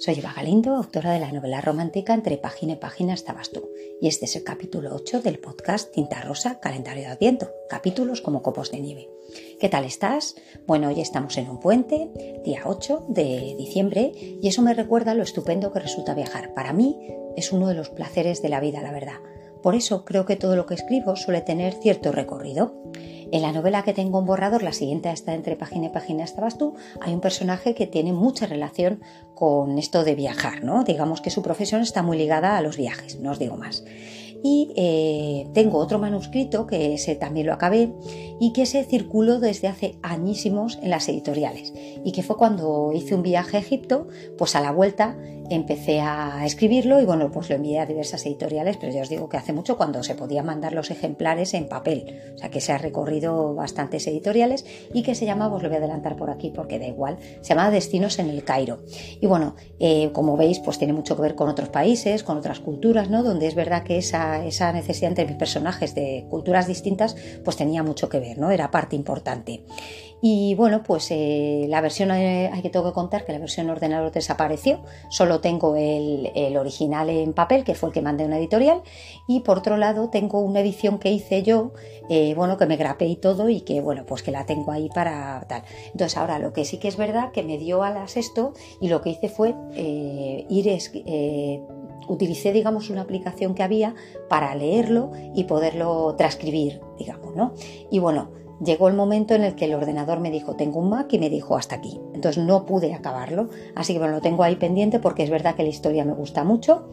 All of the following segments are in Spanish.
Soy Eva Galindo, autora de la novela romántica Entre página y página estabas tú, y este es el capítulo 8 del podcast Tinta Rosa, Calendario de Adviento, capítulos como copos de nieve. ¿Qué tal estás? Bueno, hoy estamos en un puente, día 8 de diciembre, y eso me recuerda lo estupendo que resulta viajar. Para mí es uno de los placeres de la vida, la verdad. Por eso creo que todo lo que escribo suele tener cierto recorrido. En la novela que tengo en borrador, la siguiente está entre página y página estabas tú, hay un personaje que tiene mucha relación con esto de viajar, ¿no? Digamos que su profesión está muy ligada a los viajes, no os digo más. Y eh, tengo otro manuscrito que ese también lo acabé y que se circuló desde hace añísimos en las editoriales y que fue cuando hice un viaje a Egipto, pues a la vuelta empecé a escribirlo y bueno, pues lo envié a diversas editoriales, pero ya os digo que hace mucho cuando se podía mandar los ejemplares en papel, o sea que se ha recorrido bastantes editoriales y que se llama, os lo voy a adelantar por aquí porque da igual, se llama Destinos en el Cairo. Y bueno, eh, como veis, pues tiene mucho que ver con otros países, con otras culturas, ¿no? Donde es verdad que esa esa, necesidad entre mis personajes de culturas distintas, pues tenía mucho que ver, ¿no? Era parte importante. Y bueno, pues eh, la versión, eh, hay que tengo que contar que la versión ordenador desapareció, solo tengo el, original en papel, que fue el que mandé a una editorial, y por otro lado tengo una edición que hice yo, eh, bueno, que me grapé y todo, y que bueno, pues que la tengo ahí para tal. Entonces ahora lo que sí que es verdad que me dio alas esto, y lo que hice fue ir utilicé, digamos, una aplicación que había para leerlo y poderlo transcribir, digamos, ¿no? Y bueno, llegó el momento en el que el ordenador me dijo, tengo un Mac y me dijo hasta aquí. Entonces no pude acabarlo, así que bueno, lo tengo ahí pendiente porque es verdad que la historia me gusta mucho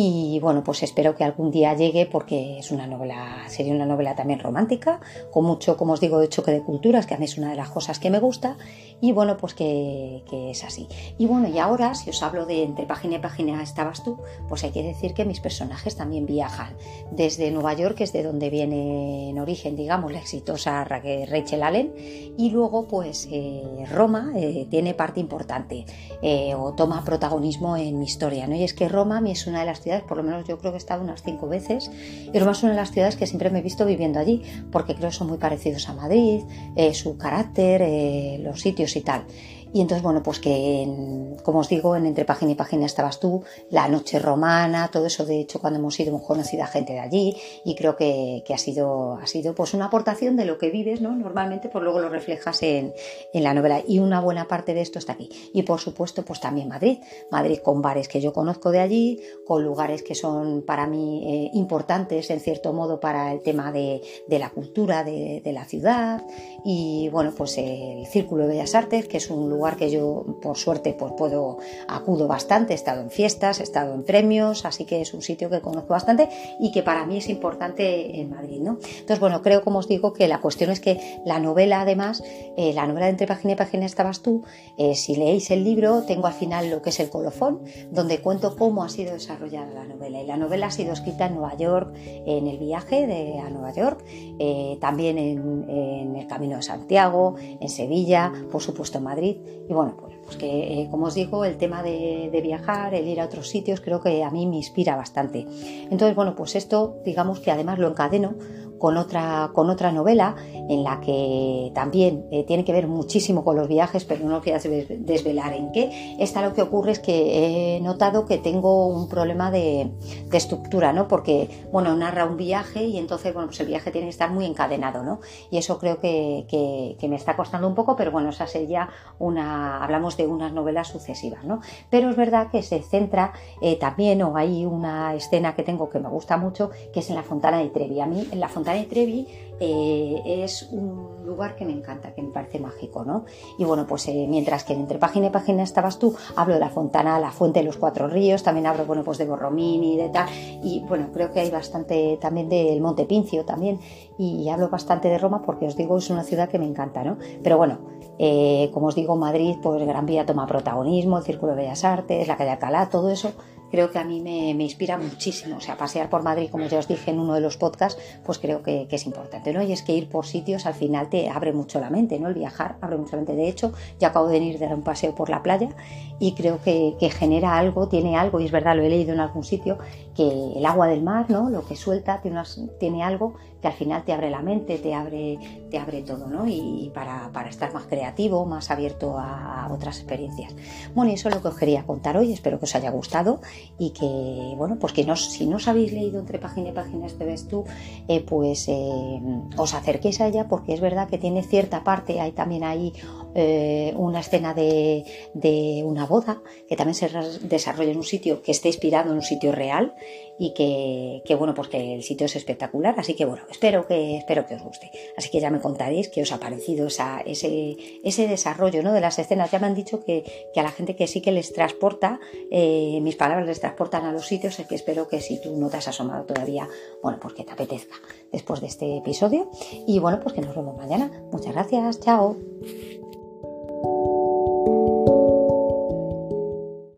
y bueno, pues espero que algún día llegue porque es una novela, sería una novela también romántica, con mucho, como os digo, de choque de culturas, que a mí es una de las cosas que me gusta. Y bueno, pues que, es así. Y bueno, y ahora, si os hablo de entre página y página estabas tú, pues hay que decir que mis personajes también viajan. Desde Nueva York, que es de donde viene en origen, digamos, la exitosa Rachel Allen, y luego, pues eh, Roma eh, tiene parte importante eh, o toma protagonismo en mi historia. ¿no? Y es que Roma a mí es una de las por lo menos yo creo que he estado unas cinco veces, y Roma es una de las ciudades que siempre me he visto viviendo allí, porque creo que son muy parecidos a Madrid, eh, su carácter, eh, los sitios y tal. Y entonces, bueno, pues que, como os digo, en entre página y página estabas tú, la noche romana, todo eso, de hecho, cuando hemos ido, hemos conocido a gente de allí y creo que, ha, sido, ha sido pues una aportación de lo que vives, ¿no? Normalmente, pues luego lo reflejas en, en, la novela y una buena parte de esto está aquí. Y por supuesto, pues también Madrid, Madrid con bares que yo conozco de allí, con lugares que son para mí eh, importantes, en cierto modo, para el tema de, de la cultura de, de, la ciudad y, bueno, pues el Círculo de Bellas Artes, que es un lugar lugar que yo por suerte pues puedo acudo bastante, he estado en fiestas, he estado en premios, así que es un sitio que conozco bastante y que para mí es importante en Madrid, ¿no? Entonces, bueno, creo como os digo que la cuestión es que la novela además, eh, la novela de entre página y página estabas tú, eh, si leéis el libro tengo al final lo que es el colofón, donde cuento cómo ha sido desarrollada la novela. Y la novela ha sido escrita en Nueva York, en el viaje de, a Nueva York, eh, también en, en el Camino de Santiago, en Sevilla, por supuesto en Madrid y bueno, pues, pues que eh, como os digo, el tema de, viajar, el ir a otros sitios, creo que a mí me inspira bastante. Entonces, bueno, pues esto digamos que además lo encadeno con otra, con otra novela en la que también eh, tiene que ver muchísimo con los viajes, pero no quiero desvelar en qué. Esta lo que ocurre es que he notado que tengo un problema de, estructura, ¿no? Porque, bueno, narra un viaje y entonces, bueno, pues el viaje tiene que estar muy encadenado, ¿no? Y eso creo que, me está costando un poco, pero bueno, esa sería una, hablamos de unas novelas sucesivas, ¿no? Pero es verdad que se centra eh, también, o hay una escena que tengo que me gusta mucho, que es en la Fontana de Trevi. A mí, en la Fontana de Trevi eh, es un lugar que me encanta, que me parece mágico, ¿no? Y bueno, pues eh, mientras que entre página y página estabas tú, hablo de la Fontana, la Fuente de los Cuatro Ríos, también hablo, bueno, pues de Borromini, de tal, y bueno, creo que hay bastante también del Monte Pincio también, y hablo bastante de Roma porque os digo, es una ciudad que me encanta, ¿no? Pero bueno, eh, como os digo, Madrid, pues Gran Vía toma protagonismo, el Círculo de Bellas Artes, la calle Alcalá, todo eso creo que a mí me, inspira muchísimo. O sea, pasear por Madrid, como ya os dije en uno de los podcasts, pues creo que, es importante, ¿no? Y es que ir por sitios al final te abre mucho la mente, ¿no? El viajar abre mucho la mente. De hecho, ya acabo de venir de dar un paseo por la playa y creo que, genera algo, tiene algo, y es verdad, lo he leído en algún sitio, que el agua del mar, ¿no? Lo que suelta tiene, tiene algo que al final te abre la mente, te abre, te abre todo, ¿no? Y, para, estar más creativo, más abierto a, otras experiencias. Bueno, y eso es lo que os quería contar hoy, espero que os haya gustado y que, bueno, pues que no, si no os habéis leído entre página y página este ves tú, eh, pues eh, os acerquéis a ella porque es verdad que tiene cierta parte, hay también ahí eh, una escena de, de una boda que también se desarrolla en un sitio que esté inspirado en un sitio real y que, bueno, pues que el sitio es espectacular, así que bueno, espero que, espero que os guste. Así que ya me contaréis qué os ha parecido ese, ese desarrollo ¿no? de las escenas. Ya me han dicho que, a la gente que sí que les transporta, mis palabras les transportan a los sitios, que espero que si tú no te has asomado todavía, bueno, pues que te apetezca después de este episodio. Y bueno, pues que nos vemos mañana. Muchas gracias, chao.